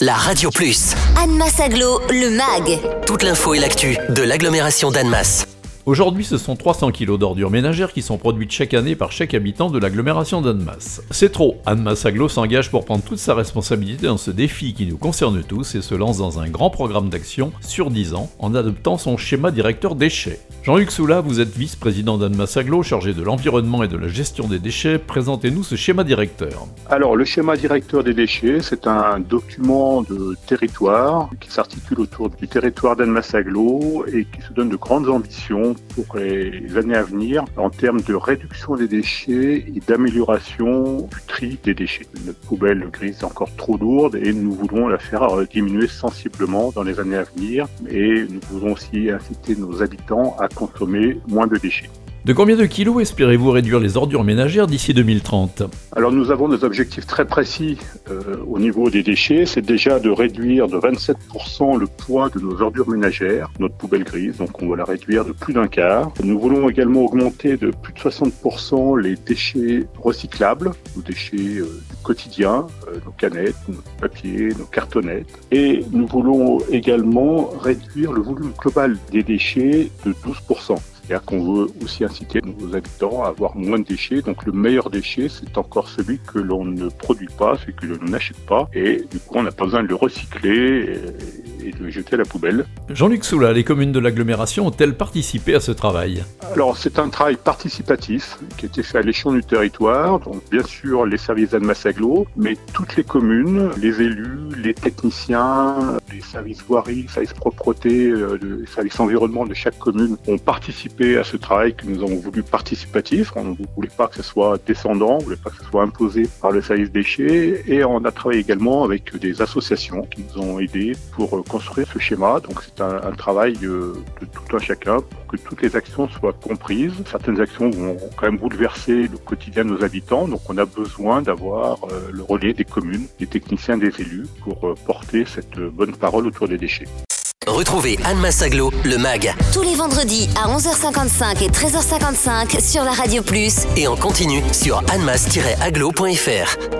la Radio Plus. Annemasse Aglo, le MAG. Toute l'info et l'actu de l'agglomération d'Annemasse. Aujourd'hui, ce sont 300 kg d'ordures ménagères qui sont produites chaque année par chaque habitant de l'agglomération d'Annemasse. C'est trop. Annemasse Aglo s'engage pour prendre toute sa responsabilité dans ce défi qui nous concerne tous et se lance dans un grand programme d'action sur 10 ans en adoptant son schéma directeur déchets. Jean-Luc Soula, vous êtes vice-président d'Annemasse Aglo, chargé de l'environnement et de la gestion des déchets. Présentez-nous ce schéma directeur. Alors, le schéma directeur des déchets, c'est un document de territoire qui s'articule autour du territoire d'Annemasse Aglo et qui se donne de grandes ambitions pour les années à venir en termes de réduction des déchets et d'amélioration du tri des déchets. Notre poubelle grise est encore trop lourde et nous voulons la faire diminuer sensiblement dans les années à venir et nous voulons aussi inciter nos habitants à consommer moins de déchets. De combien de kilos espérez-vous réduire les ordures ménagères d'ici 2030 Alors nous avons des objectifs très précis euh, au niveau des déchets. C'est déjà de réduire de 27% le poids de nos ordures ménagères, notre poubelle grise, donc on va la réduire de plus d'un quart. Nous voulons également augmenter de plus de 60% les déchets recyclables, nos déchets euh, du quotidien, euh, nos canettes, nos papiers, nos cartonnettes. Et nous voulons également réduire le volume global des déchets de 12%. C'est-à-dire qu'on veut aussi inciter nos habitants à avoir moins de déchets. Donc le meilleur déchet, c'est encore celui que l'on ne produit pas, celui que l'on n'achète pas. Et du coup, on n'a pas besoin de le recycler de jeter à la poubelle. Jean-Luc Soula, les communes de l'agglomération ont-elles participé à ce travail? Alors c'est un travail participatif qui a été fait à l'échelon du territoire, donc bien sûr les services d'Anne-Massaglo, mais toutes les communes, les élus, les techniciens, les services voirie, les services propreté, euh, les services environnement de chaque commune ont participé à ce travail que nous avons voulu participatif. On ne voulait pas que ce soit descendant, on ne voulait pas que ce soit imposé par le service déchets et on a travaillé également avec des associations qui nous ont aidés pour euh, construire ce schéma. Donc c'est un, un, travail de, de tout un chacun pour que toutes les actions soient comprises. Certaines actions vont quand même bouleverser le quotidien de nos habitants, donc on a besoin d'avoir euh, le relais des communes, des techniciens, des élus pour euh, porter cette bonne parole autour des déchets. Retrouvez Anne Massaglo, le MAG. Tous les vendredis à 11h55 et 13h55 sur la Radio Plus. Et en continu sur annemass-aglo.fr.